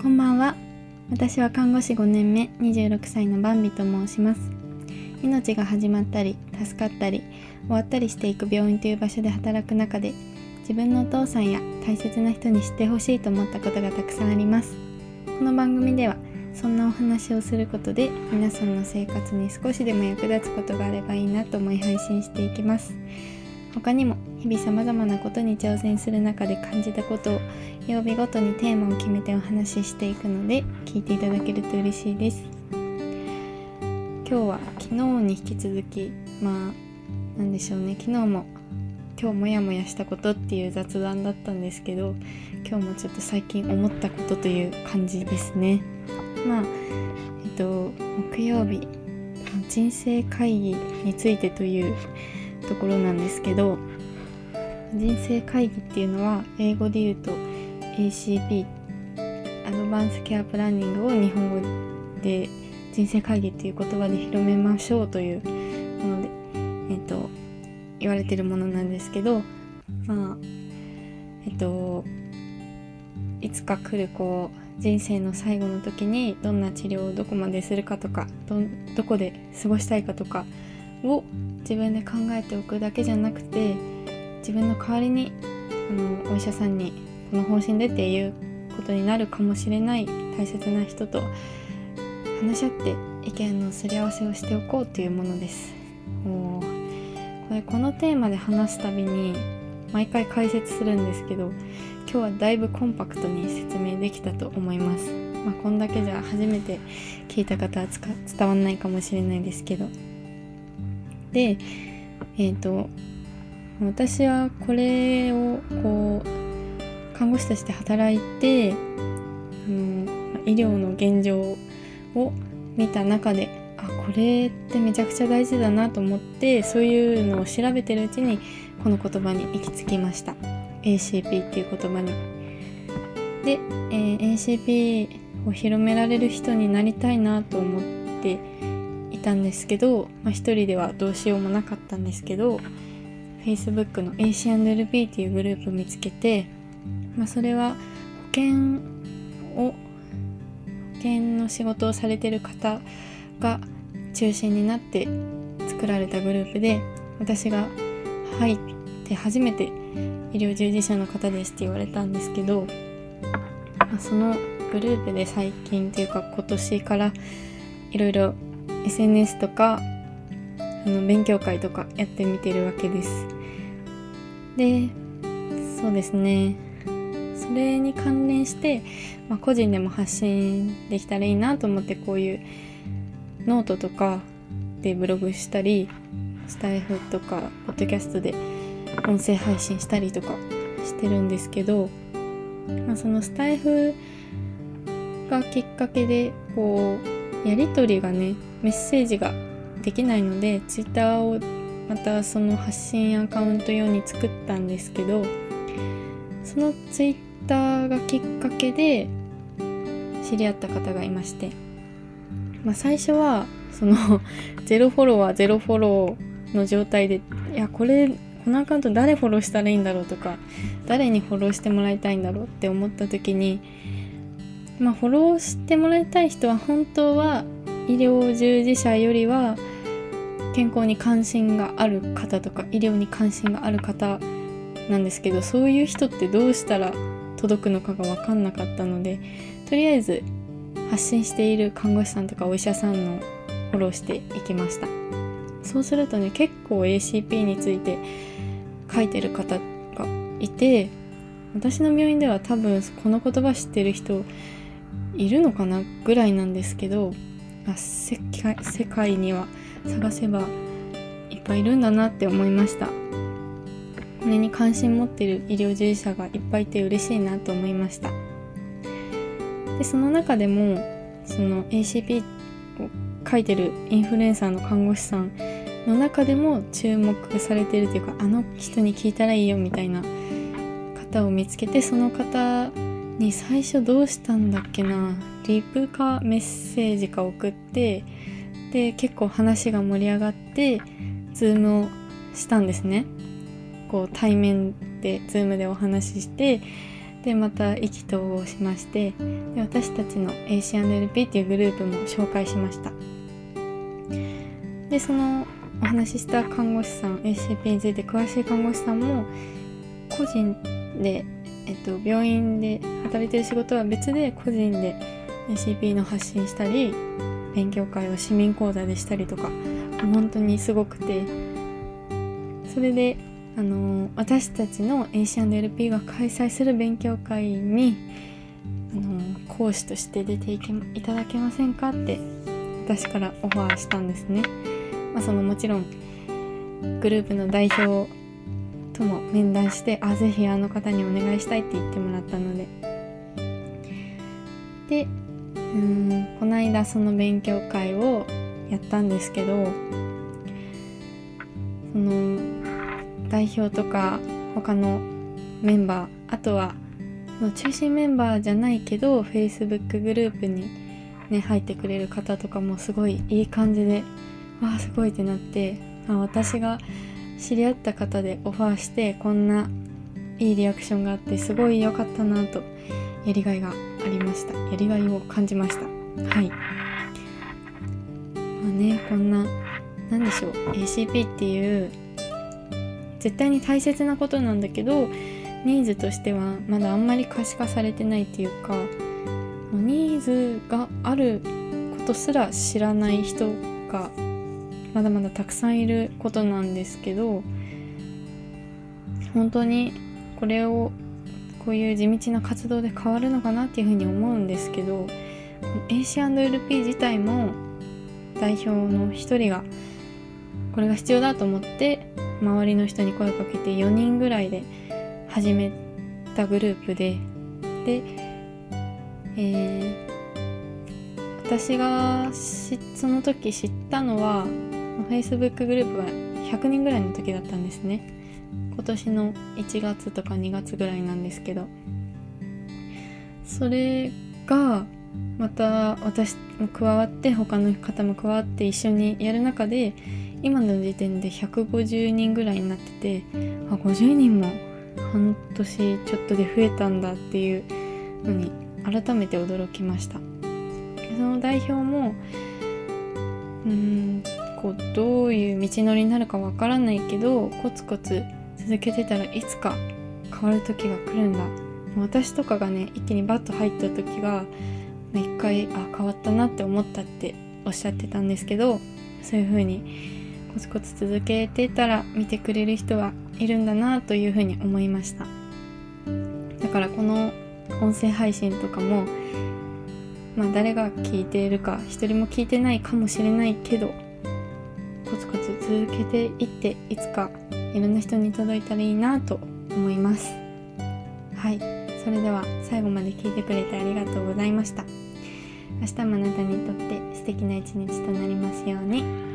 こんばんは。私は看護師5年目26歳のバンビと申します。命が始まったり助かったり終わったりしていく病院という場所で働く中で自分のお父さんや大切な人に知ってほしいと思ったことがたくさんあります。この番組ではそんなお話をすることで皆さんの生活に少しでも役立つことがあればいいなと思い配信していきます。他にも日々様々なことに挑戦する中で感じたことを曜日ごとにテーマを決めてお話ししていくので聞いていただけると嬉しいです。今日は昨日に引き続きまあなんでしょうね。昨日も今日モヤモヤしたことっていう雑談だったんですけど今日もちょっと最近思ったことという感じですね。まあえっと木曜日人生会議についてというところなんですけど人生会議っていうのは英語で言うと ACP アドバンスケアプランニングを日本語で人生会議っていう言葉で広めましょうというもので、えっと、言われてるものなんですけどまあえっといつか来るこう人生の最後の時にどんな治療をどこまでするかとかどどこで過ごしたいかとかを自分で考えておくだけじゃなくて自分の代わりにあのお医者さんにこの方針でっていうことになるかもしれない大切な人と話し合って意見のすり合わせをしておこうというものです。もうこれこのテーマで話すたびに毎回解説するんですけど今日はだいぶコンパクトに説明できたと思います、まあ、こんだけじゃ初めて聞いた方は伝わんないかもしれないですけど。でえっ、ー、と私はこれをこう看護師として働いてあの医療の現状を見た中であこれってめちゃくちゃ大事だなと思ってそういうのを調べてるうちにこの言葉に行き着きました ACP っていう言葉に。で、えー、ACP を広められる人になりたいなと思っていたんですけど、まあ、一人ではどうしようもなかったんですけど Facebook の AC&LP っていうグループ見つけて、まあ、それは保険を保険の仕事をされてる方が中心になって作られたグループで私が入って初めて医療従事者の方ですって言われたんですけど、まあ、そのグループで最近というか今年からいろいろ SNS とかあの勉強会とかやってみてるわけです。でそうですねそれに関連して、まあ、個人でも発信できたらいいなと思ってこういうノートとかでブログしたりスタイフとかポッドキャストで音声配信したりとかしてるんですけど、まあ、そのスタイフがきっかけでこうやり取りがねメッセージができないので Twitter をまたその発信アカウント用に作ったんですけどその Twitter がきっかけで知り合った方がいまして、まあ、最初はその ゼロフォロワーゼロフォローの状態でいやこれこのアカウント誰フォローしたらいいんだろうとか誰にフォローしてもらいたいんだろうって思った時にまあフォローしてもらいたい人は本当は医療従事者よりは健康に関心がある方とか医療に関心がある方なんですけどそういう人ってどうしたら届くのかが分かんなかったのでとりあえず発信している看護師さんとかお医者さんのフォローしていきました。そうするとね結構 ACP について書いてる方がいて私の病院では多分この言葉知ってる人いるのかなぐらいなんですけどあ世界世界には探せばいっぱいいるんだなって思いました。これに関心持ってる医療従事者がいっぱいいて嬉しいなと思いました。でその中でもその ACP を書いてるインフルエンサーの看護師さんの中でも注目されてるというかあの人に聞いたらいいよみたいな方を見つけてその方に最初どうしたんだっけなリプかメッセージか送ってで結構話が盛り上がってズームをしたんですね。こう対面でズームでお話ししてでまた意気投合しましてで私たちの AC&LP っていうグループも紹介しました。でそのお話しした看護師さん ACP について詳しい看護師さんも個人で、えっと、病院で働いてる仕事は別で個人で ACP の発信したり勉強会を市民講座でしたりとか本当にすごくてそれであの私たちの AC&LP が開催する勉強会にあの講師として出ていけいただけませんかって私からオファーしたんですね。まあ、そのもちろんグループの代表とも面談してあぜひあの方にお願いしたいって言ってもらったのででうん。この間その勉強会をやったんですけどその代表とか他のメンバーあとは中心メンバーじゃないけど Facebook グループにね入ってくれる方とかもすごいいい感じでわあすごいってなってあ私が知り合った方でオファーしてこんないいリアクションがあってすごい良かったなとやりがいがありました。やりがいを感じました。はい。まあねこんな何でしょう。ACP っていう絶対に大切なことなんだけどニーズとしてはまだあんまり可視化されてないっていうかニーズがあることすら知らない人がまだまだたくさんいることなんですけど本当にこれをこういう地道な活動で変わるのかなっていうふうに思うんですけど AC&LP 自体も代表の一人がこれが必要だと思って周りの人に声をかけて4人ぐらいで始めたグループでで、えー、私がその時知ったのは Facebook グループは100人ぐらいの時だったんですね。今年の1月とか2月ぐらいなんですけどそれがまた私も加わって他の方も加わって一緒にやる中で今の時点で150人ぐらいになっててあ50人も半年ちょっとで増えたんだっていうのに改めて驚きました。その代表もうんこうどういう道のりになるかわからないけどコツコツ続けてたらいつか変わる時が来るんだ。私とかがね一気にバッと入った時が一回あ変わったなって思ったっておっしゃってたんですけどそういう風にコツコツ続けてたら見てくれる人はいるんだなというふうに思いました。だからこの音声配信とかもまあ誰が聞いているか一人も聞いてないかもしれないけどコツコツ続けていっていつかいろんな人に届いたらいいなと思います。はい。それでは最後まで聞いてくれてありがとうございました。明日もあなたにとって素敵な一日となりますように。